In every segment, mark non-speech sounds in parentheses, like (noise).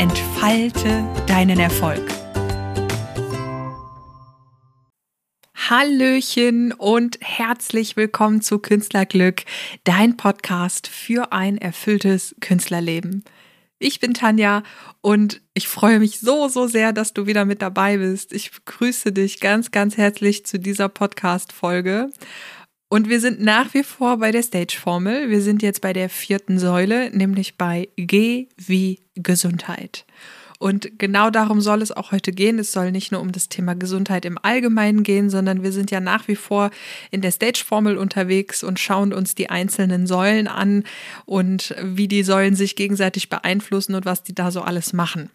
entfalte deinen Erfolg. Hallöchen und herzlich willkommen zu Künstlerglück, dein Podcast für ein erfülltes Künstlerleben. Ich bin Tanja und ich freue mich so, so sehr, dass du wieder mit dabei bist. Ich begrüße dich ganz, ganz herzlich zu dieser Podcast-Folge. Und wir sind nach wie vor bei der Stage-Formel. Wir sind jetzt bei der vierten Säule, nämlich bei G wie Gesundheit. Und genau darum soll es auch heute gehen. Es soll nicht nur um das Thema Gesundheit im Allgemeinen gehen, sondern wir sind ja nach wie vor in der Stage-Formel unterwegs und schauen uns die einzelnen Säulen an und wie die Säulen sich gegenseitig beeinflussen und was die da so alles machen.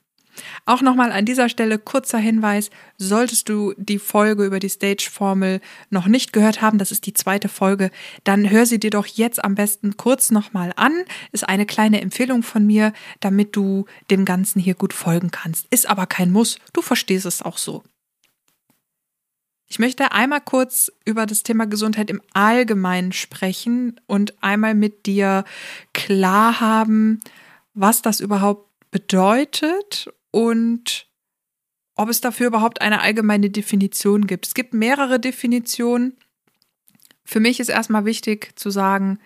Auch nochmal an dieser Stelle kurzer Hinweis, solltest du die Folge über die Stage-Formel noch nicht gehört haben, das ist die zweite Folge, dann hör sie dir doch jetzt am besten kurz nochmal an. Ist eine kleine Empfehlung von mir, damit du dem Ganzen hier gut folgen kannst. Ist aber kein Muss, du verstehst es auch so. Ich möchte einmal kurz über das Thema Gesundheit im Allgemeinen sprechen und einmal mit dir klar haben, was das überhaupt bedeutet und ob es dafür überhaupt eine allgemeine Definition gibt. Es gibt mehrere Definitionen. Für mich ist erstmal wichtig zu sagen,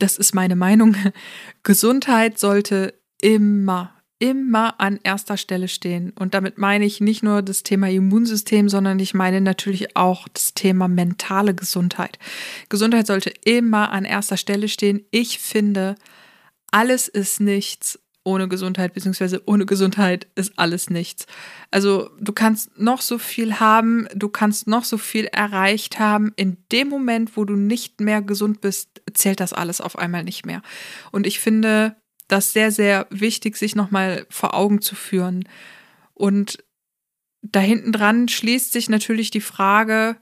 das ist meine Meinung, (laughs) Gesundheit sollte immer, immer an erster Stelle stehen. Und damit meine ich nicht nur das Thema Immunsystem, sondern ich meine natürlich auch das Thema mentale Gesundheit. Gesundheit sollte immer an erster Stelle stehen. Ich finde, alles ist nichts ohne Gesundheit, beziehungsweise ohne Gesundheit ist alles nichts. Also du kannst noch so viel haben, du kannst noch so viel erreicht haben. In dem Moment, wo du nicht mehr gesund bist, zählt das alles auf einmal nicht mehr. Und ich finde das sehr, sehr wichtig, sich nochmal vor Augen zu führen. Und da hinten dran schließt sich natürlich die Frage,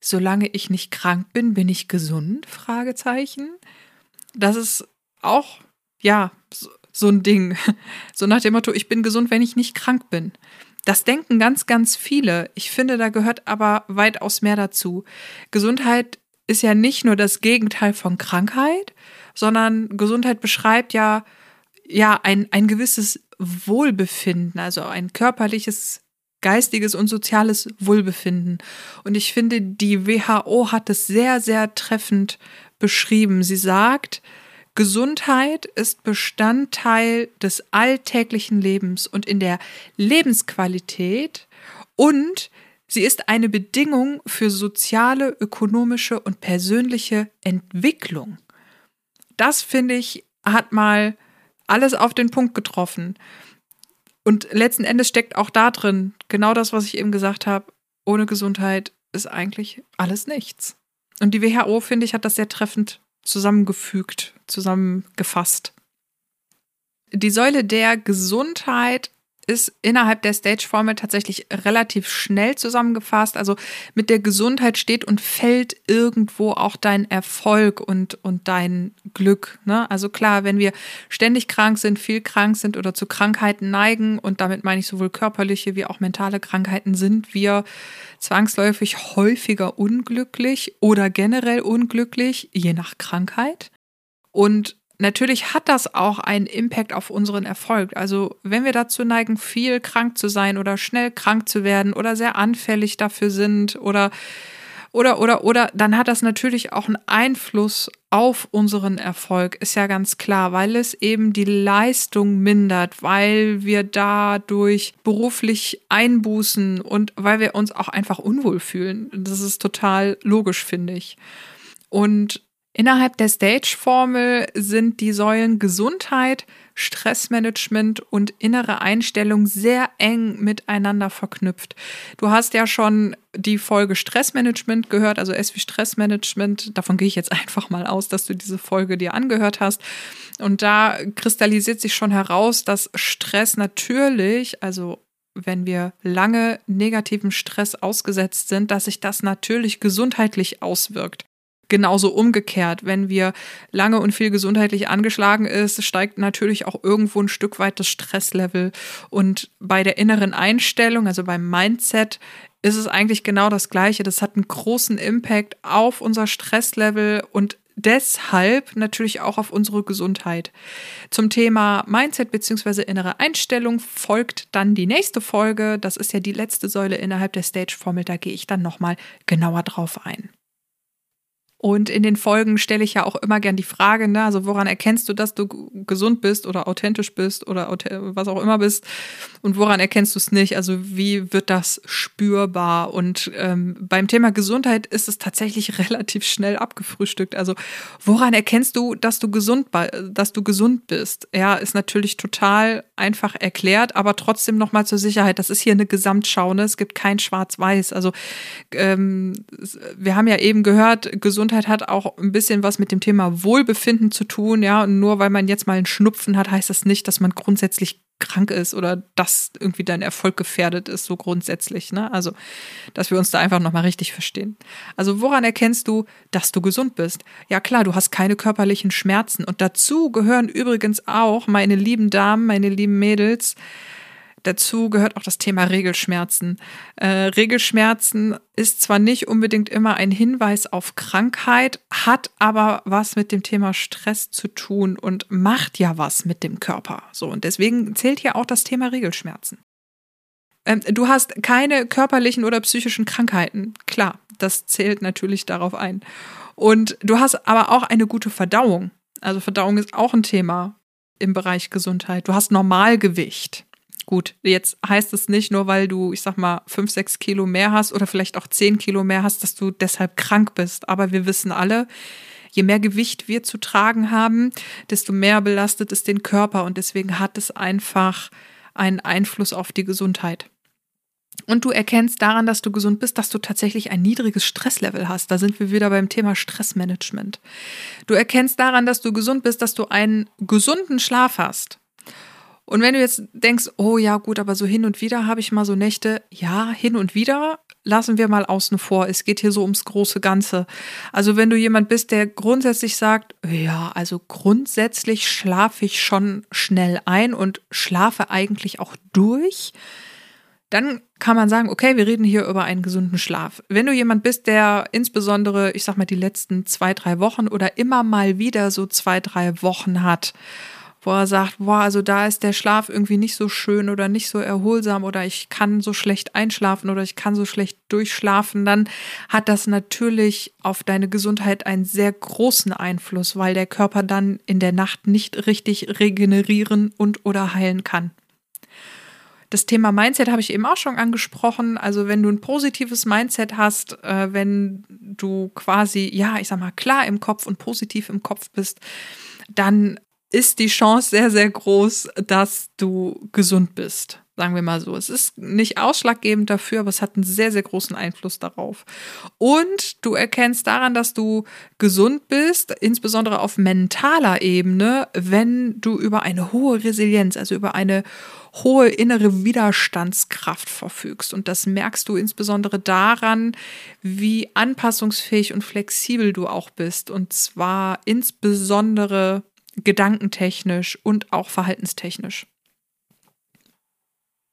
solange ich nicht krank bin, bin ich gesund? Fragezeichen. Das ist auch, ja, so ein Ding. (laughs) So nach dem Motto, ich bin gesund, wenn ich nicht krank bin. Das denken ganz, ganz viele. Ich finde, da gehört aber weitaus mehr dazu. Gesundheit ist ja nicht nur das Gegenteil von Krankheit, sondern Gesundheit beschreibt ja, ja ein, ein gewisses Wohlbefinden, also ein körperliches, geistiges und soziales Wohlbefinden. Und ich finde, die WHO hat es sehr, sehr treffend beschrieben. Sie sagt, Gesundheit ist Bestandteil des alltäglichen Lebens und in der Lebensqualität und sie ist eine Bedingung für soziale, ökonomische und persönliche Entwicklung. Das finde ich hat mal alles auf den Punkt getroffen. Und letzten Endes steckt auch da drin genau das, was ich eben gesagt habe. Ohne Gesundheit ist eigentlich alles nichts. Und die WHO, finde ich, hat das sehr treffend zusammengefügt, zusammengefasst. Die Säule der Gesundheit ist innerhalb der Stage-Formel tatsächlich relativ schnell zusammengefasst. Also mit der Gesundheit steht und fällt irgendwo auch dein Erfolg und, und dein Glück. Ne? Also klar, wenn wir ständig krank sind, viel krank sind oder zu Krankheiten neigen, und damit meine ich sowohl körperliche wie auch mentale Krankheiten, sind wir zwangsläufig häufiger unglücklich oder generell unglücklich, je nach Krankheit. Und natürlich hat das auch einen Impact auf unseren Erfolg. Also wenn wir dazu neigen, viel krank zu sein oder schnell krank zu werden oder sehr anfällig dafür sind oder oder oder oder dann hat das natürlich auch einen Einfluss auf unseren Erfolg, ist ja ganz klar, weil es eben die Leistung mindert, weil wir dadurch beruflich einbußen und weil wir uns auch einfach unwohl fühlen. Das ist total logisch, finde ich. Und Innerhalb der Stage-Formel sind die Säulen Gesundheit, Stressmanagement und innere Einstellung sehr eng miteinander verknüpft. Du hast ja schon die Folge Stressmanagement gehört, also S wie Stressmanagement. Davon gehe ich jetzt (laughs) einfach mal aus, dass du diese Folge dir angehört hast. Und da kristallisiert sich schon heraus, dass Stress natürlich, also wenn wir lange negativem Stress ausgesetzt sind, dass sich das natürlich gesundheitlich auswirkt. Genauso umgekehrt, wenn wir lange und viel gesundheitlich angeschlagen ist, steigt natürlich auch irgendwo ein Stück weit das Stresslevel. Und bei der inneren Einstellung, also beim Mindset, ist es eigentlich genau das Gleiche. Das hat einen großen Impact auf unser Stresslevel und deshalb natürlich auch auf unsere Gesundheit. Zum Thema Mindset bzw. innere Einstellung folgt dann die nächste Folge. Das ist ja die letzte Säule innerhalb der Stage-Formel. Da gehe ich dann nochmal genauer drauf ein. Und in den Folgen stelle ich ja auch immer gern die Frage, ne, also woran erkennst du, dass du gesund bist oder authentisch bist oder was auch immer bist und woran erkennst du es nicht? Also wie wird das spürbar? Und ähm, beim Thema Gesundheit ist es tatsächlich (laughs) relativ schnell abgefrühstückt. Also woran erkennst du, dass du gesund, dass du gesund bist? Ja, ist natürlich total einfach erklärt, aber trotzdem nochmal zur Sicherheit. Das ist hier eine Gesamtschau, ne? Es gibt kein Schwarz-Weiß. Also ähm, wir haben ja eben gehört, gesund Gesundheit hat auch ein bisschen was mit dem Thema Wohlbefinden zu tun, ja. Und nur weil man jetzt mal einen Schnupfen hat, heißt das nicht, dass man grundsätzlich krank ist oder dass irgendwie dein Erfolg gefährdet ist, so grundsätzlich. Ne? Also, dass wir uns da einfach nochmal richtig verstehen. Also, woran erkennst du, dass du gesund bist? Ja, klar, du hast keine körperlichen Schmerzen. Und dazu gehören übrigens auch, meine lieben Damen, meine lieben Mädels, Dazu gehört auch das Thema Regelschmerzen. Äh, Regelschmerzen ist zwar nicht unbedingt immer ein Hinweis auf Krankheit, hat aber was mit dem Thema Stress zu tun und macht ja was mit dem Körper. So, und deswegen zählt hier auch das Thema Regelschmerzen. Ähm, du hast keine körperlichen oder psychischen Krankheiten. Klar, das zählt natürlich darauf ein. Und du hast aber auch eine gute Verdauung. Also Verdauung ist auch ein Thema im Bereich Gesundheit. Du hast Normalgewicht. Gut, jetzt heißt es nicht nur, weil du, ich sag mal, fünf, sechs Kilo mehr hast oder vielleicht auch zehn Kilo mehr hast, dass du deshalb krank bist. Aber wir wissen alle, je mehr Gewicht wir zu tragen haben, desto mehr belastet es den Körper und deswegen hat es einfach einen Einfluss auf die Gesundheit. Und du erkennst daran, dass du gesund bist, dass du tatsächlich ein niedriges Stresslevel hast. Da sind wir wieder beim Thema Stressmanagement. Du erkennst daran, dass du gesund bist, dass du einen gesunden Schlaf hast. Und wenn du jetzt denkst, oh ja, gut, aber so hin und wieder habe ich mal so Nächte, ja, hin und wieder lassen wir mal außen vor. Es geht hier so ums große Ganze. Also wenn du jemand bist, der grundsätzlich sagt, ja, also grundsätzlich schlafe ich schon schnell ein und schlafe eigentlich auch durch, dann kann man sagen, okay, wir reden hier über einen gesunden Schlaf. Wenn du jemand bist, der insbesondere, ich sag mal, die letzten zwei, drei Wochen oder immer mal wieder so zwei, drei Wochen hat, wo er sagt, boah, also da ist der Schlaf irgendwie nicht so schön oder nicht so erholsam oder ich kann so schlecht einschlafen oder ich kann so schlecht durchschlafen, dann hat das natürlich auf deine Gesundheit einen sehr großen Einfluss, weil der Körper dann in der Nacht nicht richtig regenerieren und oder heilen kann. Das Thema Mindset habe ich eben auch schon angesprochen. Also wenn du ein positives Mindset hast, äh, wenn du quasi, ja, ich sag mal, klar im Kopf und positiv im Kopf bist, dann ist die Chance sehr, sehr groß, dass du gesund bist. Sagen wir mal so. Es ist nicht ausschlaggebend dafür, aber es hat einen sehr, sehr großen Einfluss darauf. Und du erkennst daran, dass du gesund bist, insbesondere auf mentaler Ebene, wenn du über eine hohe Resilienz, also über eine hohe innere Widerstandskraft verfügst. Und das merkst du insbesondere daran, wie anpassungsfähig und flexibel du auch bist. Und zwar insbesondere gedankentechnisch und auch verhaltenstechnisch.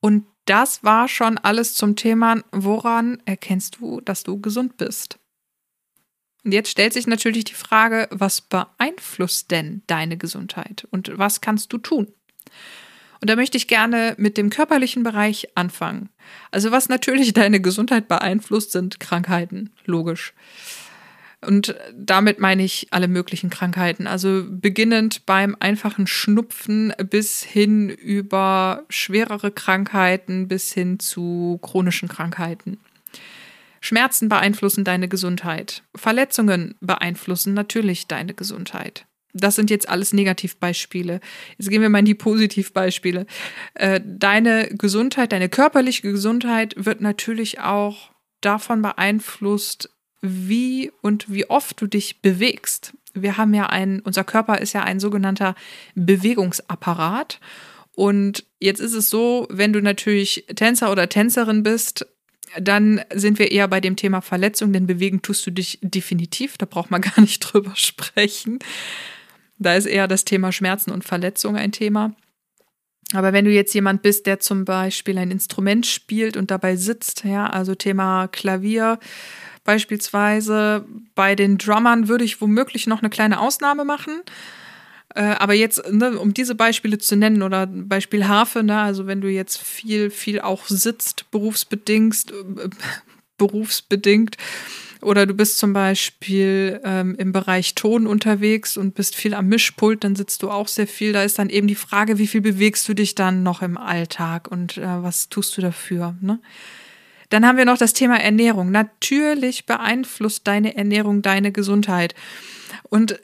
Und das war schon alles zum Thema, woran erkennst du, dass du gesund bist? Und jetzt stellt sich natürlich die Frage, was beeinflusst denn deine Gesundheit und was kannst du tun? Und da möchte ich gerne mit dem körperlichen Bereich anfangen. Also was natürlich (laughs) deine Gesundheit beeinflusst, sind Krankheiten, logisch. Und damit meine ich alle möglichen Krankheiten. Also beginnend beim einfachen Schnupfen bis hin über schwerere Krankheiten bis hin zu chronischen Krankheiten. Schmerzen beeinflussen deine Gesundheit. Verletzungen beeinflussen natürlich deine Gesundheit. Das sind jetzt alles Negativbeispiele. Jetzt gehen wir mal in die Positivbeispiele. Äh, deine Gesundheit, deine körperliche Gesundheit wird natürlich auch davon beeinflusst, wie und wie oft du dich bewegst. Wir haben ja ein, unser Körper ist ja ein sogenannter Bewegungsapparat. Und jetzt ist es so, wenn du natürlich Tänzer oder Tänzerin bist, dann sind wir eher bei dem Thema Verletzung, denn bewegen tust du dich definitiv, da braucht man (laughs) gar nicht drüber sprechen. Da ist eher das Thema Schmerzen und Verletzung ein Thema. Aber wenn du jetzt jemand bist, der zum Beispiel ein Instrument spielt und dabei sitzt, ja, also Thema Klavier beispielsweise, bei den Drummern würde ich womöglich noch eine kleine Ausnahme machen. Äh, aber jetzt, ne, um diese Beispiele zu nennen oder Beispiel Harfe, ne, also wenn du jetzt viel, viel auch sitzt, berufsbedingt, äh, (laughs) berufsbedingt, oder du bist zum Beispiel ähm, im Bereich Ton unterwegs und bist viel am Mischpult, dann sitzt du auch sehr viel. Da ist dann eben die Frage, wie viel bewegst du dich dann noch im Alltag und äh, was tust du dafür? Ne? Dann haben wir noch das Thema Ernährung. Natürlich beeinflusst deine Ernährung deine Gesundheit. Und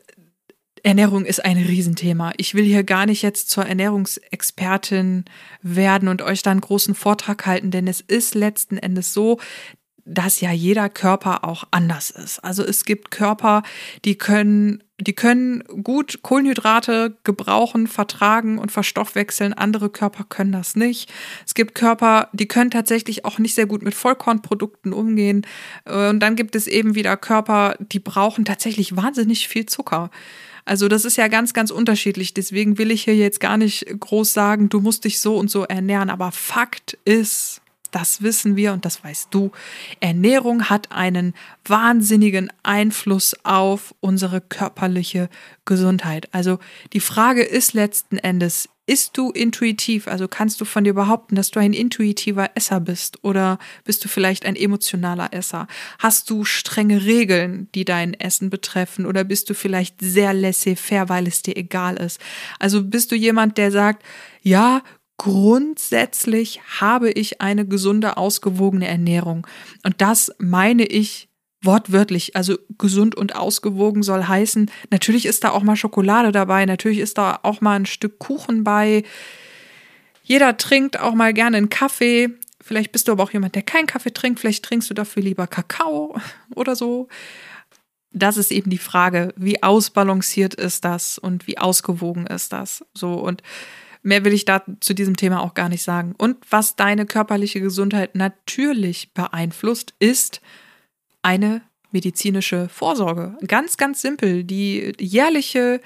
Ernährung ist ein Riesenthema. Ich will hier gar nicht jetzt zur Ernährungsexpertin werden und euch da einen großen Vortrag halten, denn es ist letzten Endes so, dass ja jeder Körper auch anders ist. Also es gibt Körper, die können, die können gut Kohlenhydrate gebrauchen, vertragen und verstoffwechseln. Andere Körper können das nicht. Es gibt Körper, die können tatsächlich auch nicht sehr gut mit Vollkornprodukten umgehen. Und dann gibt es eben wieder Körper, die brauchen tatsächlich wahnsinnig viel Zucker. Also das ist ja ganz, ganz unterschiedlich. Deswegen will ich hier jetzt gar nicht groß sagen, du musst dich so und so ernähren. Aber Fakt ist, das wissen wir und das weißt du, Ernährung hat einen wahnsinnigen Einfluss auf unsere körperliche Gesundheit. Also die Frage ist letzten Endes, ist du intuitiv? Also kannst du von dir behaupten, dass du ein intuitiver Esser bist? Oder bist du vielleicht ein emotionaler Esser? Hast du strenge Regeln, die dein Essen betreffen? Oder bist du vielleicht sehr laissez-faire, weil es dir egal ist? Also bist du jemand, der sagt, ja, grundsätzlich habe ich eine gesunde, ausgewogene Ernährung. Und das meine ich wortwörtlich, also gesund und ausgewogen soll heißen, natürlich ist da auch mal Schokolade dabei, natürlich ist da auch mal ein Stück Kuchen bei. Jeder trinkt auch mal gerne einen Kaffee. Vielleicht bist du aber auch jemand, der keinen Kaffee trinkt. Vielleicht trinkst du dafür lieber Kakao (laughs) oder so. Das ist eben die Frage, wie ausbalanciert ist das und wie ausgewogen ist das? So und mehr will ich da zu diesem Thema auch gar nicht sagen. Und was deine körperliche Gesundheit natürlich beeinflusst, ist eine medizinische Vorsorge. Ganz, ganz simpel. Die jährliche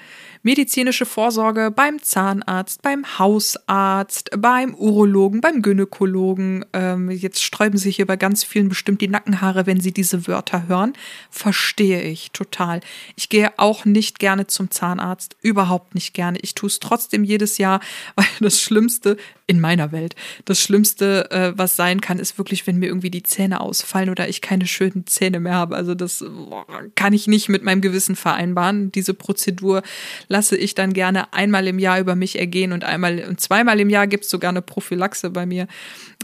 medizinische Vorsorge beim Zahnarzt, beim Hausarzt, beim Urologen, beim Gynäkologen. Ähm, jetzt sträuben sich hier bei ganz vielen bestimmt die Nackenhaare, wenn sie diese Wörter hören. Verstehe ich total. Ich gehe auch nicht gerne zum Zahnarzt, überhaupt nicht gerne. Ich tue es trotzdem jedes Jahr, (laughs) weil das Schlimmste in meiner Welt, das Schlimmste, äh, was sein kann, ist wirklich, wenn mir irgendwie die Zähne ausfallen oder ich keine schönen Zähne mehr habe. Also das boah, kann ich nicht mit meinem Gewissen vereinbaren. Diese Prozedur lasse ich dann gerne einmal im Jahr über mich ergehen und einmal und zweimal im Jahr gibt es sogar eine Prophylaxe bei mir.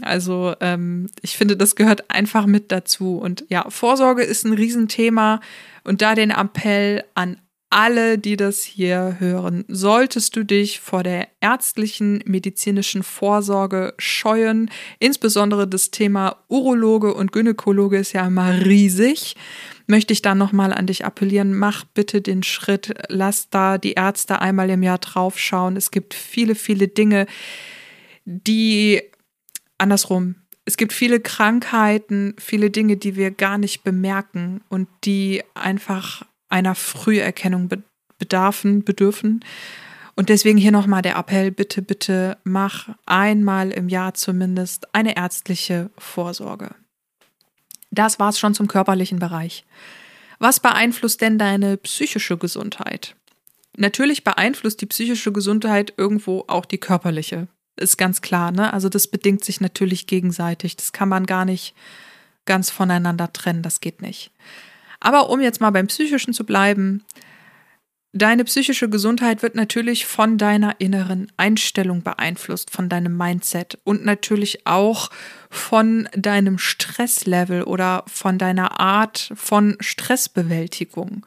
Also ähm, ich finde, das gehört einfach mit dazu. Und ja, Vorsorge ist ein Riesenthema. Und da den Appell an alle, die das hier hören, solltest du dich vor der ärztlichen medizinischen Vorsorge scheuen. Insbesondere das Thema Urologe und Gynäkologe ist ja immer riesig möchte ich dann nochmal an dich appellieren, mach bitte den Schritt, lass da die Ärzte einmal im Jahr draufschauen. Es gibt viele, viele Dinge, die andersrum, es gibt viele Krankheiten, viele Dinge, die wir gar nicht bemerken und die einfach einer Früherkennung bedarfen, bedürfen. Und deswegen hier nochmal der Appell, bitte, bitte mach einmal im Jahr zumindest eine ärztliche Vorsorge. Das war's schon zum körperlichen Bereich. Was beeinflusst denn deine psychische Gesundheit? Natürlich beeinflusst die psychische Gesundheit irgendwo auch die körperliche. Ist ganz klar, ne? Also das bedingt sich natürlich gegenseitig. Das kann man gar nicht ganz voneinander trennen. Das geht nicht. Aber um jetzt mal beim Psychischen zu bleiben, Deine psychische Gesundheit wird natürlich von deiner inneren Einstellung beeinflusst, von deinem Mindset und natürlich auch von deinem Stresslevel oder von deiner Art von Stressbewältigung.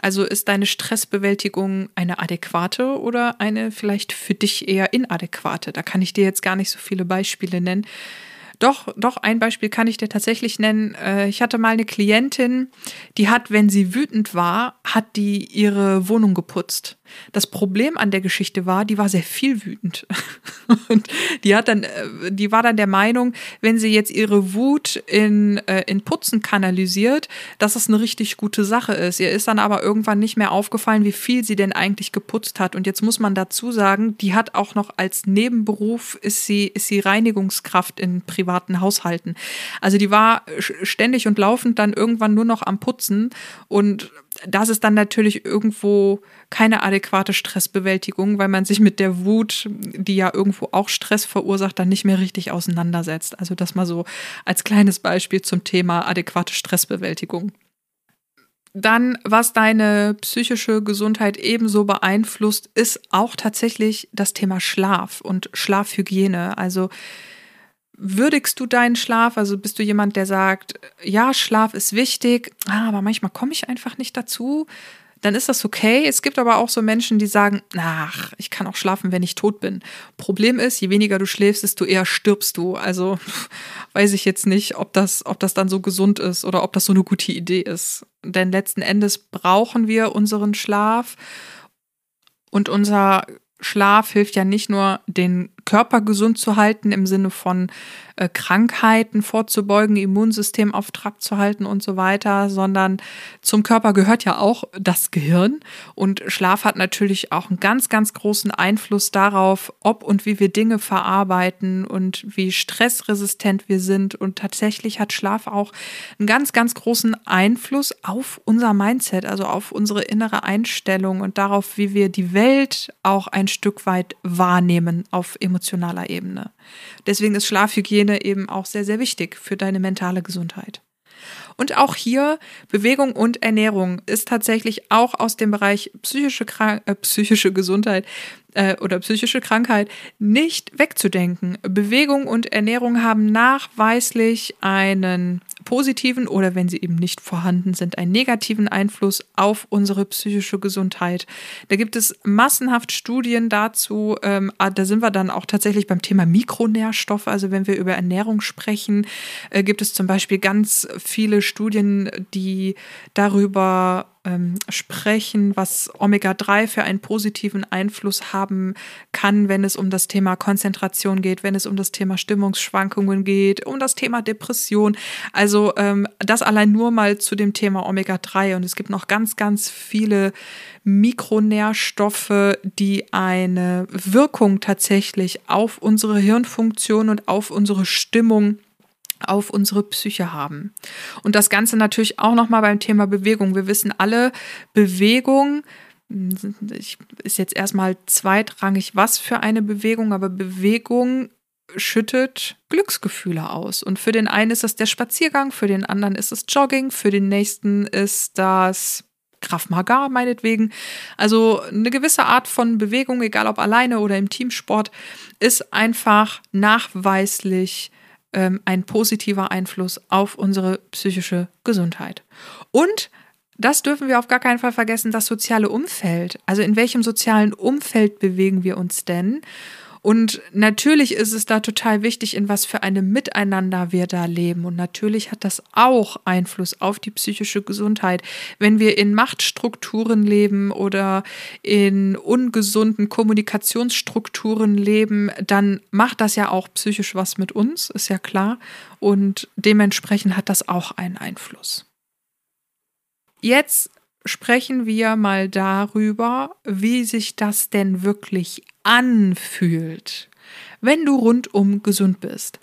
Also ist deine Stressbewältigung eine adäquate oder eine vielleicht für dich eher inadäquate? Da kann ich dir jetzt gar nicht so viele Beispiele nennen. Doch, doch, ein Beispiel kann ich dir tatsächlich nennen. Äh, ich hatte mal eine Klientin, die hat, wenn sie wütend war, hat die ihre Wohnung geputzt. Das Problem an der Geschichte war, die war sehr viel wütend. (laughs) Und die hat dann, äh, die war dann der Meinung, wenn sie jetzt ihre Wut in, äh, in Putzen kanalisiert, dass das eine richtig gute Sache ist. Ihr ist dann aber irgendwann nicht mehr aufgefallen, wie viel sie denn eigentlich geputzt hat. Und jetzt muss man dazu sagen, die hat auch noch als Nebenberuf ist sie, ist sie Reinigungskraft in privaten Haushalten. Also die war ständig und laufend dann irgendwann nur noch am Putzen und das ist dann natürlich irgendwo keine adäquate Stressbewältigung, weil man sich mit der Wut, die ja irgendwo auch Stress verursacht, dann nicht mehr richtig auseinandersetzt. Also das mal so als kleines Beispiel zum Thema adäquate Stressbewältigung. Dann, was deine psychische Gesundheit ebenso beeinflusst, ist auch tatsächlich das Thema Schlaf und Schlafhygiene. Also Würdigst du deinen Schlaf? Also bist du jemand, der sagt, ja, Schlaf ist wichtig, ah, aber manchmal komme ich einfach nicht dazu? Dann ist das okay. Es gibt aber auch so Menschen, die sagen, ach, ich kann auch schlafen, wenn ich tot bin. Problem ist, je weniger du schläfst, desto eher stirbst du. Also (laughs) weiß ich jetzt nicht, ob das, ob das dann so gesund ist oder ob das so eine gute Idee ist. Denn letzten Endes brauchen wir unseren Schlaf und unser Schlaf hilft ja nicht nur, den Körper gesund zu halten im Sinne von äh, Krankheiten vorzubeugen, Immunsystem auf Trab zu halten und so weiter, sondern zum Körper gehört ja auch das Gehirn. Und Schlaf hat natürlich auch einen ganz, ganz großen Einfluss darauf, ob und wie wir Dinge verarbeiten und wie stressresistent wir sind. Und tatsächlich hat Schlaf auch einen ganz, ganz großen Einfluss auf unser Mindset, also auf unsere innere Einstellung und darauf, wie wir die Welt auch ein Stück weit wahrnehmen auf emotionaler Ebene. Deswegen ist Schlafhygiene eben auch sehr, sehr wichtig für deine mentale Gesundheit. Und auch hier Bewegung und Ernährung ist tatsächlich auch aus dem Bereich psychische, Krank äh, psychische Gesundheit äh, oder psychische Krankheit nicht wegzudenken. Bewegung und Ernährung haben nachweislich einen positiven oder wenn sie eben nicht vorhanden sind, einen negativen Einfluss auf unsere psychische Gesundheit. Da gibt es massenhaft Studien dazu. Ähm, ah, da sind wir dann auch tatsächlich beim Thema Mikronährstoffe. Also wenn wir über Ernährung sprechen, äh, gibt es zum Beispiel ganz viele Studien, die darüber ähm, sprechen, was Omega-3 für einen positiven Einfluss haben kann, wenn es um das Thema Konzentration geht, wenn es um das Thema Stimmungsschwankungen geht, um das Thema Depression. Also ähm, das allein nur mal zu dem Thema Omega-3. Und es gibt noch ganz, ganz viele Mikronährstoffe, die eine Wirkung tatsächlich auf unsere Hirnfunktion und auf unsere Stimmung auf unsere Psyche haben. Und das Ganze natürlich auch nochmal beim Thema Bewegung. Wir wissen alle, Bewegung ist jetzt erstmal zweitrangig, was für eine Bewegung, aber Bewegung schüttet Glücksgefühle aus. Und für den einen ist das der Spaziergang, für den anderen ist es Jogging, für den nächsten ist das Krav Maga meinetwegen. Also eine gewisse Art von Bewegung, egal ob alleine oder im Teamsport, ist einfach nachweislich ähm, ein positiver Einfluss auf unsere psychische Gesundheit. Und das dürfen wir auf gar keinen Fall vergessen, das soziale Umfeld. Also in welchem sozialen Umfeld bewegen wir uns denn? Und natürlich ist es da total wichtig, in was für einem Miteinander wir da leben. Und natürlich hat das auch Einfluss auf die psychische Gesundheit. Wenn wir in Machtstrukturen leben oder in ungesunden Kommunikationsstrukturen leben, dann macht das ja auch psychisch was mit uns, ist ja klar. Und dementsprechend hat das auch einen Einfluss. Jetzt sprechen wir mal darüber, wie sich das denn wirklich anfühlt, wenn du rundum gesund bist.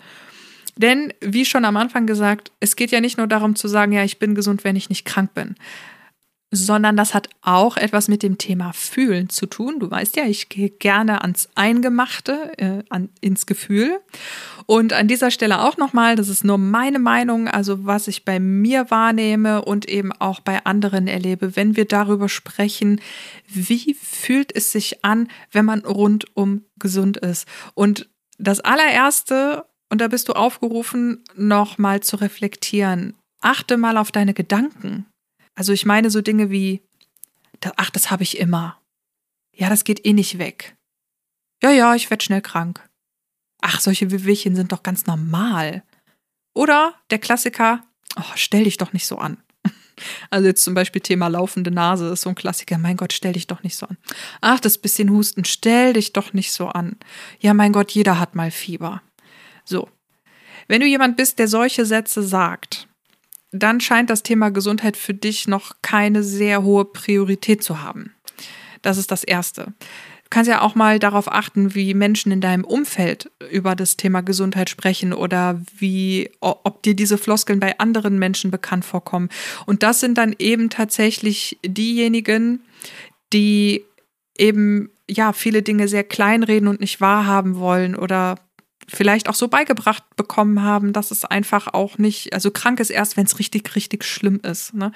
Denn, wie schon am Anfang gesagt, es geht ja nicht nur darum zu sagen, ja, ich bin gesund, wenn ich nicht krank bin, sondern das hat auch etwas mit dem Thema Fühlen zu tun. Du weißt ja, ich gehe gerne ans Eingemachte, äh, an, ins Gefühl. Und an dieser Stelle auch nochmal, das ist nur meine Meinung, also was ich bei mir wahrnehme und eben auch bei anderen erlebe, wenn wir darüber sprechen, wie fühlt es sich an, wenn man rundum gesund ist. Und das allererste, und da bist du aufgerufen, nochmal zu reflektieren. Achte mal auf deine Gedanken. Also ich meine so Dinge wie, ach, das habe ich immer. Ja, das geht eh nicht weg. Ja, ja, ich werde schnell krank. ach, solche Wehwehchen sind doch ganz normal. Oder der Klassiker, oh, stell dich doch nicht so an. (laughs) Also jetzt zum Beispiel Thema laufende Nase ist so ein Klassiker. Mein Gott, stell dich doch nicht so an. Ach, das bisschen Husten, stell dich doch nicht so an. Ja, mein Gott, jeder hat mal Fieber. So. Wenn du jemand bist, der solche Sätze sagt, dann scheint das Thema Gesundheit für dich noch keine sehr hohe Priorität zu haben. Das ist das Erste. Du kannst ja auch mal darauf achten, wie Menschen in deinem Umfeld über das Thema Gesundheit sprechen oder wie, ob dir diese Floskeln bei anderen Menschen bekannt vorkommen. Und das sind dann eben tatsächlich diejenigen, die eben ja viele Dinge sehr kleinreden und nicht wahrhaben wollen oder vielleicht auch so beigebracht bekommen haben, dass es einfach auch nicht, also krank ist erst, wenn es richtig, richtig schlimm ist. Ne?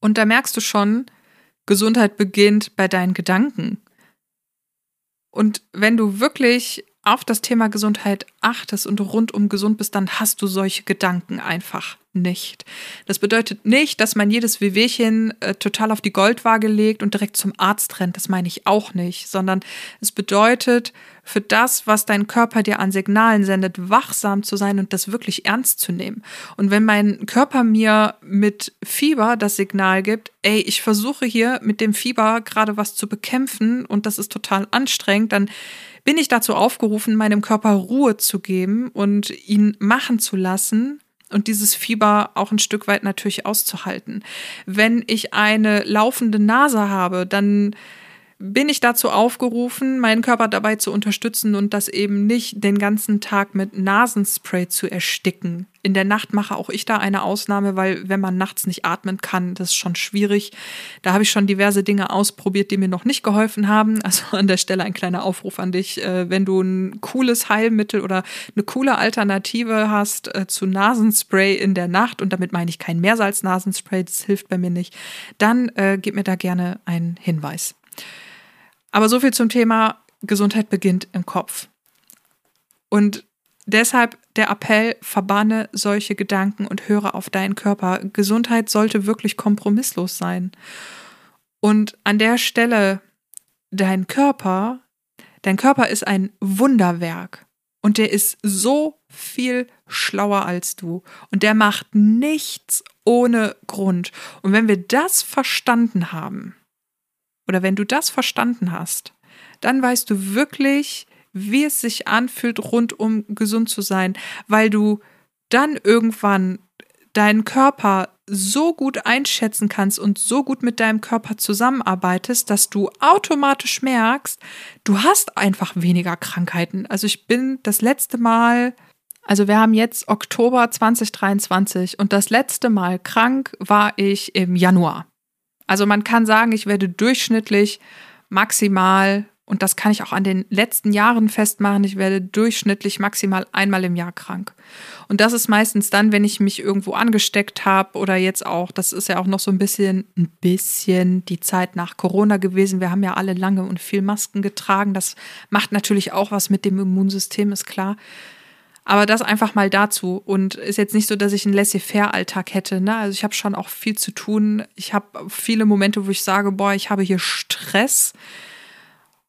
Und da merkst du schon, Gesundheit beginnt bei deinen Gedanken. Und wenn du wirklich auf das Thema Gesundheit achtest und rundum gesund bist, dann hast du solche Gedanken einfach nicht. Das bedeutet nicht, dass man jedes Wehwehchen äh, total auf die Goldwaage legt und direkt zum Arzt rennt. Das meine ich auch nicht, sondern es bedeutet, für das, was dein Körper dir an Signalen sendet, wachsam zu sein und das wirklich ernst zu nehmen. Und wenn mein Körper mir mit Fieber das Signal gibt, ey, ich versuche hier mit dem Fieber gerade was zu bekämpfen und das ist total anstrengend, dann bin ich dazu aufgerufen, meinem Körper Ruhe zu geben und ihn machen zu lassen und dieses Fieber auch ein Stück weit natürlich auszuhalten. Wenn ich eine laufende Nase habe, dann bin ich dazu aufgerufen, meinen Körper dabei zu unterstützen und das eben nicht den ganzen Tag mit Nasenspray zu ersticken. In der Nacht mache auch ich da eine Ausnahme, weil wenn man nachts nicht atmen kann, das ist schon schwierig. Da habe ich schon diverse Dinge ausprobiert, die mir noch nicht geholfen haben. Also an der Stelle ein kleiner Aufruf an dich, äh, wenn du ein cooles Heilmittel oder eine coole Alternative hast äh, zu Nasenspray in der Nacht, und damit meine ich kein Meersalz-Nasenspray, das hilft bei mir nicht, dann äh, gib mir da gerne einen Hinweis. Aber so viel zum Thema Gesundheit beginnt im Kopf. Und deshalb der Appell, verbanne solche Gedanken und höre auf deinen Körper. Gesundheit sollte wirklich kompromisslos sein. Und an der Stelle, dein Körper, dein Körper ist ein Wunderwerk. Und der ist so viel schlauer als du. Und der macht nichts ohne Grund. Und wenn wir das verstanden haben, oder wenn du das verstanden hast, dann weißt du wirklich, wie es sich anfühlt, rundum gesund zu sein, weil du dann irgendwann deinen Körper so gut einschätzen kannst und so gut mit deinem Körper zusammenarbeitest, dass du automatisch merkst, du hast einfach weniger Krankheiten. Also ich bin das letzte Mal, also wir haben jetzt Oktober 2023 und das letzte Mal krank war ich im Januar. Also man kann sagen, ich werde durchschnittlich maximal, und das kann ich auch an den letzten Jahren festmachen, ich werde durchschnittlich maximal einmal im Jahr krank. Und das ist meistens dann, wenn ich mich irgendwo angesteckt habe oder jetzt auch, das ist ja auch noch so ein bisschen, ein bisschen die Zeit nach Corona gewesen. Wir haben ja alle lange und viel Masken getragen. Das macht natürlich auch was mit dem Immunsystem, ist klar. Aber das einfach mal dazu. Und ist jetzt nicht so, dass ich einen Laissez-faire-Alltag hätte. Ne? Also ich habe schon auch viel zu tun. Ich habe viele Momente, wo ich sage, boah, ich habe hier Stress.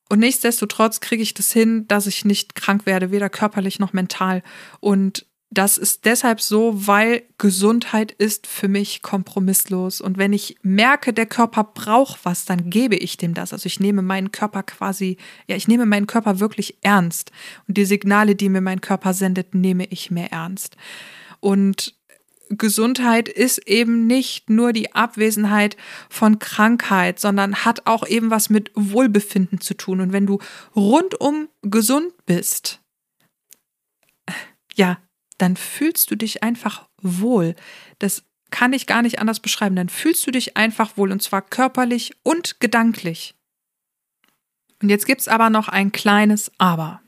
Und nichtsdestotrotz kriege ich das hin, dass ich nicht krank werde, weder körperlich noch mental. Und das ist deshalb so, weil Gesundheit ist für mich kompromisslos. Und wenn ich merke, der Körper braucht was, dann gebe ich dem das. Also ich nehme meinen Körper quasi, ja, ich nehme meinen Körper wirklich ernst. Und die Signale, die mir mein Körper sendet, nehme ich mehr ernst. Und Gesundheit ist eben nicht nur die Abwesenheit von Krankheit, sondern hat auch eben was mit Wohlbefinden zu tun. Und wenn du rundum gesund bist, ja, dann fühlst du dich einfach wohl. Das kann ich gar nicht anders beschreiben. Dann fühlst du dich einfach wohl und zwar körperlich und gedanklich. Und jetzt gibt es aber noch ein kleines Aber.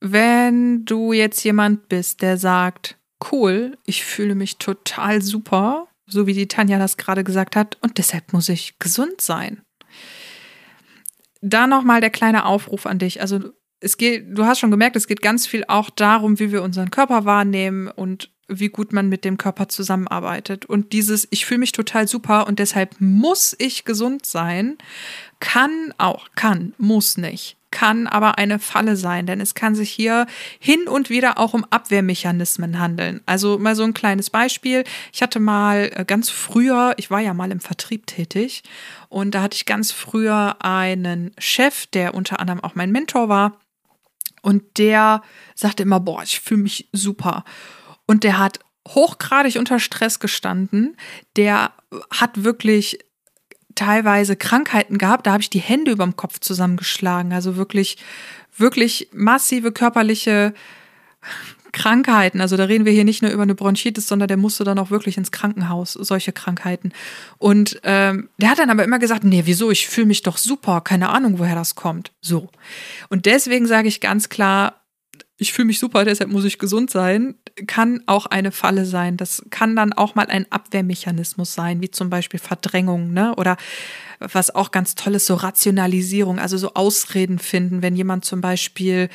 Wenn du jetzt jemand bist, der sagt, cool, ich fühle mich total super, so wie die Tanja das gerade gesagt hat, und deshalb muss ich gesund sein. Da nochmal der kleine Aufruf an dich. Also es geht, du hast schon gemerkt, es geht ganz viel auch darum, wie wir unseren Körper wahrnehmen und wie gut man mit dem Körper zusammenarbeitet. Und dieses, ich fühle mich total super und deshalb muss ich gesund sein, kann auch, kann, muss nicht, kann aber eine Falle sein, denn es kann sich hier hin und wieder auch um Abwehrmechanismen handeln. Also mal so ein kleines Beispiel. Ich hatte mal äh, ganz früher, ich war ja mal im Vertrieb tätig und da hatte ich ganz früher einen Chef, der unter anderem auch mein Mentor war. Und der sagte immer, boah, ich fühle mich super. Und der hat hochgradig unter Stress gestanden. Der hat wirklich teilweise Krankheiten gehabt, da habe ich die Hände überm Kopf zusammengeschlagen. Also wirklich, wirklich massive körperliche Krankheiten. Also da reden wir hier nicht nur über eine Bronchitis, sondern der musste dann auch wirklich ins Krankenhaus, solche Krankheiten. Und ähm, der hat dann aber immer gesagt, nee, wieso, ich fühle mich doch super, keine Ahnung, woher das kommt. So. Und deswegen sage ich ganz klar, ich fühle mich super, deshalb muss ich gesund sein, kann auch eine Falle sein. Das kann dann auch mal ein Abwehrmechanismus sein, wie zum Beispiel Verdrängung, ne? Oder was auch ganz toll ist, so Rationalisierung, also so Ausreden finden, wenn jemand zum Beispiel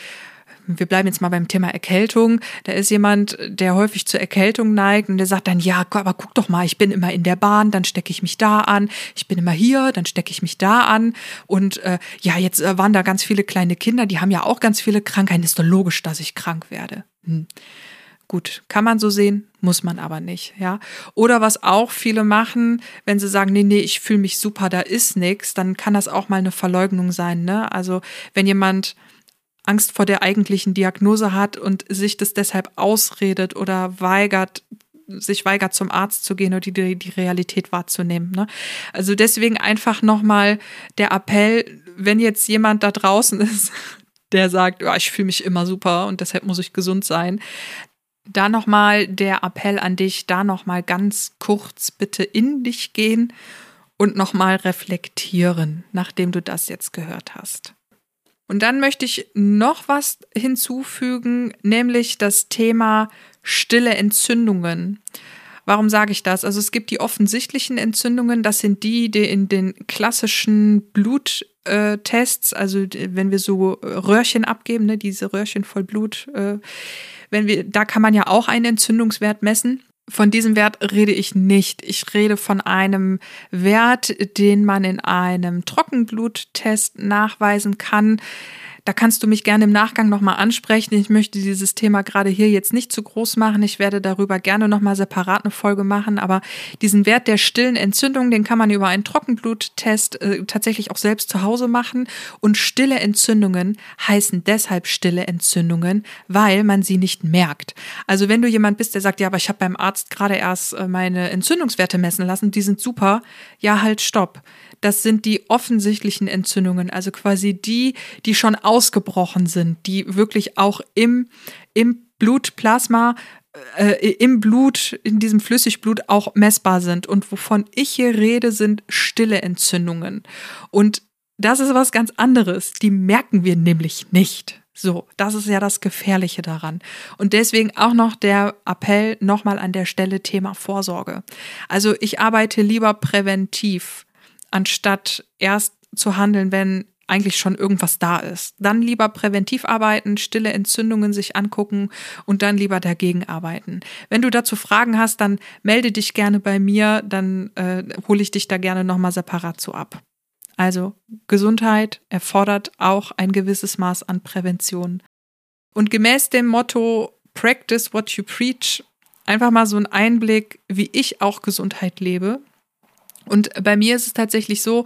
wir bleiben jetzt mal beim Thema Erkältung. Da ist jemand, der häufig zur Erkältung neigt und der sagt dann, ja, aber guck doch mal, ich bin immer in der Bahn, dann stecke ich mich da an. Ich bin immer hier, dann stecke ich mich da an. Und äh, ja, jetzt äh, waren da ganz viele kleine Kinder, die haben ja auch ganz viele Krankheiten. Ist doch logisch, dass ich krank werde. Hm. Gut, kann man so sehen, muss man aber nicht, ja. Oder was auch viele machen, wenn sie sagen, nee, nee, ich fühle mich super, da ist nichts, dann kann das auch mal eine Verleugnung sein, ne? Also, wenn jemand Angst vor der eigentlichen Diagnose hat und sich das deshalb ausredet oder weigert, sich weigert, zum Arzt zu gehen oder die, die Realität wahrzunehmen. Ne? Also deswegen einfach nochmal der Appell, wenn jetzt jemand da draußen (laughs) ist, der sagt, oh, ich fühle mich immer super und deshalb muss ich gesund sein, da nochmal der Appell an dich, da nochmal ganz kurz bitte in dich gehen und nochmal reflektieren, nachdem du das jetzt gehört hast. Und dann möchte ich noch was hinzufügen, nämlich das Thema stille Entzündungen. Warum sage ich das? Also es gibt die offensichtlichen Entzündungen, das sind die, die in den klassischen Bluttests, also wenn wir so Röhrchen abgeben, ne, diese Röhrchen voll Blut, äh, wenn wir, da kann man ja auch einen Entzündungswert messen. Von diesem Wert rede ich nicht. Ich rede von einem Wert, den man in einem Trockenbluttest nachweisen kann. Da kannst du mich gerne im Nachgang nochmal ansprechen. Ich möchte dieses Thema gerade hier jetzt nicht zu groß machen. Ich werde darüber gerne nochmal separat eine Folge machen. Aber diesen Wert der stillen Entzündung, den kann man über einen Trockenbluttest äh, tatsächlich auch selbst zu Hause machen. Und stille Entzündungen heißen deshalb stille Entzündungen, weil man sie nicht merkt. Also wenn du jemand bist, der sagt, ja, aber ich habe beim Arzt gerade erst äh, meine Entzündungswerte messen lassen, die sind super. Ja, halt, stopp. Das sind die offensichtlichen Entzündungen, also quasi die, die schon ausgebrochen sind, die wirklich auch im, im Blutplasma äh, im Blut, in diesem Flüssigblut auch messbar sind. Und wovon ich hier rede, sind stille Entzündungen. Und das ist was ganz anderes. Die merken wir nämlich nicht. So, das ist ja das Gefährliche daran. Und deswegen auch noch der Appell nochmal an der Stelle Thema Vorsorge. Also ich arbeite lieber präventiv anstatt erst zu handeln, wenn eigentlich schon irgendwas da ist. Dann lieber präventiv arbeiten, stille Entzündungen sich angucken und dann lieber dagegen arbeiten. Wenn du dazu Fragen hast, dann melde dich gerne bei mir, dann äh, hole ich dich da gerne nochmal separat zu ab. Also Gesundheit erfordert auch ein gewisses Maß an Prävention. Und gemäß dem Motto Practice what you preach, einfach mal so ein Einblick, wie ich auch Gesundheit lebe. Und bei mir ist es tatsächlich so,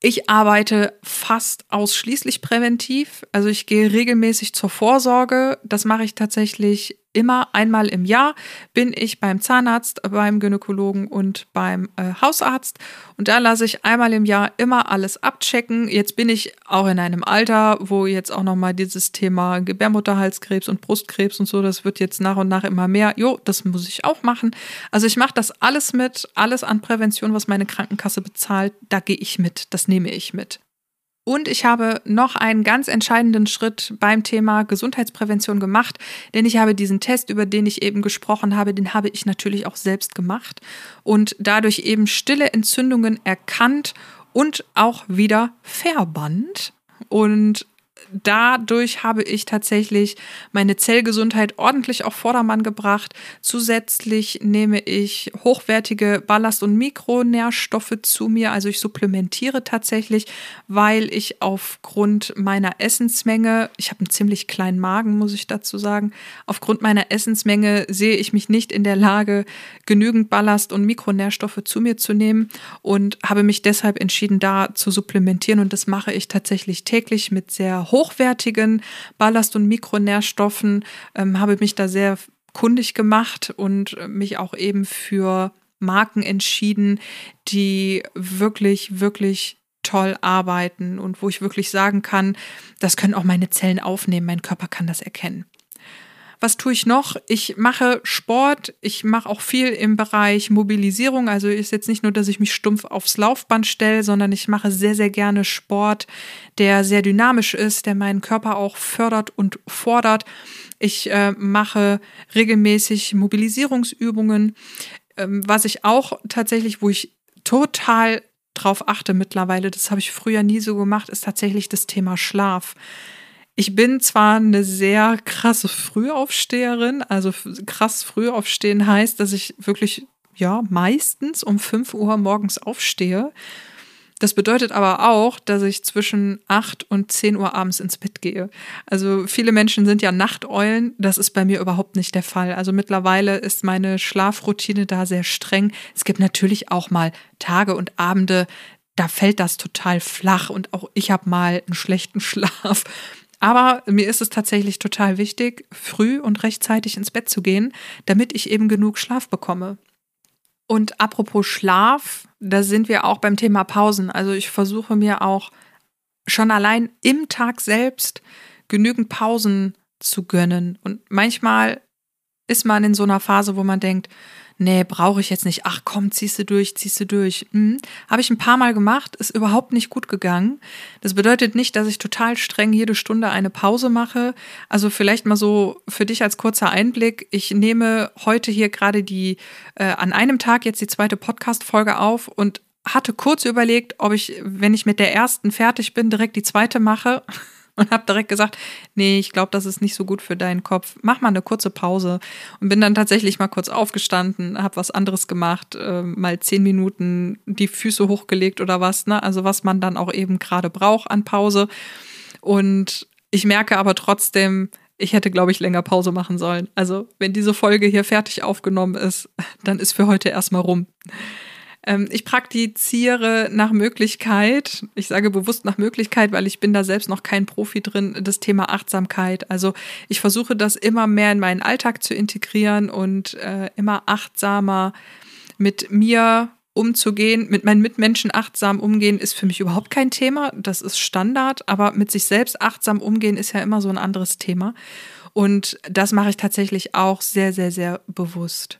ich arbeite fast ausschließlich präventiv. Also ich gehe regelmäßig zur Vorsorge. Das mache ich tatsächlich immer einmal im Jahr bin ich beim Zahnarzt, beim Gynäkologen und beim äh, Hausarzt. Und da lasse ich einmal im Jahr immer alles abchecken. Jetzt bin ich auch in einem Alter, wo jetzt auch nochmal dieses Thema Gebärmutterhalskrebs und Brustkrebs und so, das wird jetzt nach und nach immer mehr. Jo, das muss ich auch machen. Also ich mache das alles mit, alles an Prävention, was meine Krankenkasse bezahlt, da gehe ich mit, das nehme ich mit. Und ich habe noch einen ganz entscheidenden Schritt beim Thema Gesundheitsprävention gemacht, denn ich habe diesen Test, über den ich eben gesprochen habe, den habe ich natürlich auch selbst gemacht und dadurch eben stille Entzündungen erkannt und auch wieder verbannt. Und dadurch habe ich tatsächlich meine Zellgesundheit ordentlich auf Vordermann gebracht. Zusätzlich nehme ich hochwertige Ballast- und Mikronährstoffe zu mir. Also ich supplementiere tatsächlich, weil ich aufgrund meiner Essensmenge, ich habe einen ziemlich kleinen Magen, muss ich dazu sagen, aufgrund meiner Essensmenge sehe ich mich nicht in der Lage, genügend Ballast- und Mikronährstoffe zu mir zu nehmen und habe mich deshalb entschieden, da zu supplementieren. Und das mache ich tatsächlich täglich mit sehr hochwertigen Ballast- und Mikronährstoffen, ähm, habe mich da sehr kundig gemacht und mich auch eben für Marken entschieden, die wirklich, wirklich toll arbeiten und wo ich wirklich sagen kann, das können auch meine Zellen aufnehmen, mein Körper kann das erkennen. Was tue ich noch? Ich mache Sport. Ich mache auch viel im Bereich Mobilisierung. Also ist jetzt nicht nur, dass ich mich stumpf aufs Laufband stelle, sondern ich mache sehr, sehr gerne Sport, der sehr dynamisch ist, der meinen Körper auch fördert und fordert. Ich äh, mache regelmäßig Mobilisierungsübungen. Ähm, was ich auch tatsächlich, wo ich total drauf achte mittlerweile, das habe ich früher nie so gemacht, ist tatsächlich das Thema Schlaf. Ich bin zwar eine sehr krasse Frühaufsteherin, also krass früh aufstehen heißt, dass ich wirklich, ja, meistens um 5 Uhr morgens aufstehe. Das bedeutet aber auch, dass ich zwischen 8 und 10 Uhr abends ins Bett gehe. Also viele Menschen sind ja Nachteulen. Das ist bei mir überhaupt nicht der Fall. Also mittlerweile ist meine Schlafroutine da sehr streng. Es gibt natürlich auch mal Tage und Abende, da fällt das total flach und auch ich habe mal einen schlechten (laughs) Schlaf. Aber mir ist es tatsächlich total wichtig, früh und rechtzeitig ins Bett zu gehen, damit ich eben genug Schlaf bekomme. Und apropos Schlaf, da sind wir auch beim Thema Pausen. Also ich versuche mir auch schon allein im Tag selbst genügend Pausen zu gönnen. Und manchmal ist man in so einer Phase, wo man denkt, nee, brauche ich jetzt nicht. Ach komm, ziehst du durch, ziehst du durch. Hm. Habe ich ein paar Mal gemacht, ist überhaupt nicht gut gegangen. Das bedeutet nicht, dass ich total streng jede Stunde eine Pause mache. Also vielleicht mal so für dich als kurzer Einblick. Ich nehme heute hier gerade die, äh, an einem Tag jetzt die zweite Podcast-Folge auf und hatte kurz überlegt, ob ich, wenn ich mit der ersten fertig bin, direkt die zweite mache (laughs) und habe direkt gesagt, nee, ich glaube, das ist nicht so gut für deinen Kopf. Mach mal eine kurze Pause und bin dann tatsächlich mal kurz aufgestanden, habe was anderes gemacht, äh, mal zehn Minuten die Füße hochgelegt oder was, ne? Also was man dann auch eben gerade braucht an Pause. Und ich merke aber trotzdem, ich hätte, glaube ich, länger Pause machen sollen. Also, wenn diese Folge hier fertig aufgenommen ist, dann ist für heute erstmal rum. Ähm, ich praktiziere nach Möglichkeit, ich sage bewusst nach Möglichkeit, weil ich bin da selbst noch kein Profi drin, das Thema Achtsamkeit. Also ich versuche das immer mehr in meinen Alltag zu integrieren und äh, immer achtsamer mit mir umzugehen, mit meinen Mitmenschen achtsam umgehen, ist für mich überhaupt kein Thema. Das ist Standard, aber mit sich selbst achtsam umgehen ist ja immer so ein anderes Thema. Und das mache ich tatsächlich auch sehr, sehr, sehr bewusst.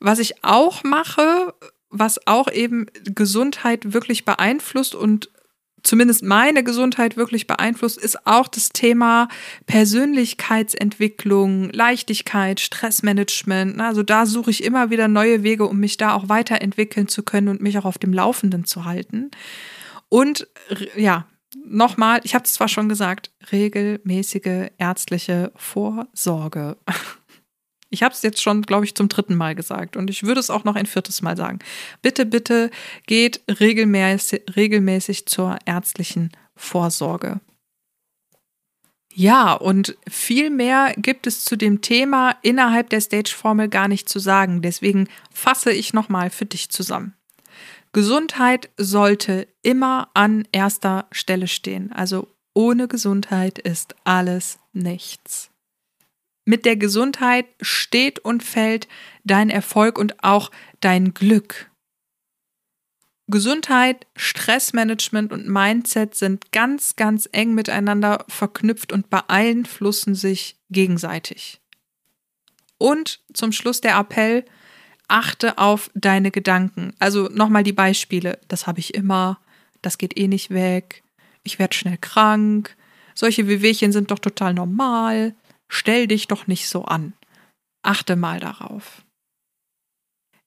Was ich auch mache, was auch eben Gesundheit wirklich beeinflusst und zumindest meine Gesundheit wirklich beeinflusst, ist auch das Thema Persönlichkeitsentwicklung, Leichtigkeit, Stressmanagement. Also da suche ich immer wieder neue Wege, um mich da auch weiterentwickeln zu können und mich auch auf dem Laufenden zu halten. Und ja, nochmal, ich habe es zwar schon gesagt, regelmäßige ärztliche Vorsorge. (laughs) Ich habe es jetzt schon, glaube ich, zum dritten Mal gesagt und ich würde es auch noch ein viertes Mal sagen. Bitte, bitte geht regelmäßig, regelmäßig zur ärztlichen Vorsorge. Ja, und viel mehr gibt es zu dem Thema innerhalb der Stage-Formel gar nicht zu sagen. Deswegen fasse ich nochmal für dich zusammen. Gesundheit sollte immer an erster Stelle stehen. Also ohne Gesundheit ist alles nichts. Mit der Gesundheit steht und fällt dein Erfolg und auch dein Glück. Gesundheit, Stressmanagement und Mindset sind ganz, ganz eng miteinander verknüpft und beeinflussen sich gegenseitig. Und zum Schluss der Appell, achte auf deine Gedanken. Also nochmal die Beispiele. Das habe ich immer, das geht eh nicht weg, ich werde schnell krank, solche Wehwehchen sind doch total normal, Stell dich doch nicht so an. Achte mal darauf.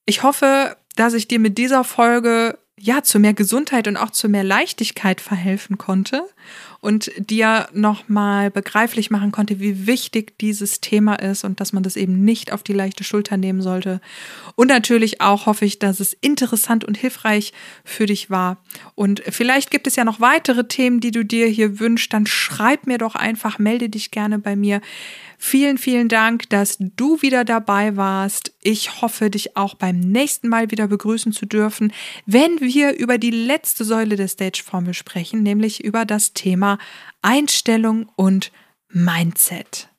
Ich hoffe, dass ich dir mit dieser Folge ja zu mehr Gesundheit und auch zu mehr Leichtigkeit verhelfen konnte und dir nochmal begreiflich machen konnte, wie wichtig dieses Thema ist und dass man das eben nicht auf die leichte Schulter nehmen sollte. Und natürlich auch hoffe ich, dass es interessant und hilfreich für dich war. Und vielleicht gibt es ja noch weitere Themen, die du dir hier wünschst, dann schreib mir doch einfach, melde dich gerne bei mir. Vielen, vielen Dank, dass du wieder dabei warst. Ich hoffe, dich auch beim nächsten Mal wieder begrüßen zu dürfen, wenn wir über die letzte Säule der Stage-Formel sprechen, nämlich über das Thema Einstellung und Mindset.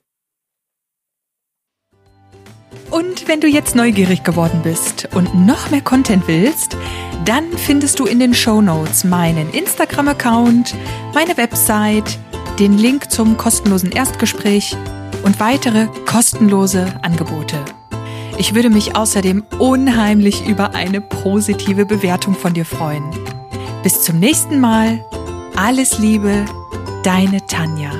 Und wenn du jetzt neugierig geworden bist und noch mehr Content willst, dann findest du in den Show Notes meinen Instagram-Account, meine Website, den Link zum kostenlosen Erstgespräch und weitere kostenlose Angebote. Ich würde mich außerdem unheimlich über eine positive Bewertung von dir freuen. Bis zum nächsten Mal. Alles Liebe, deine Tanja.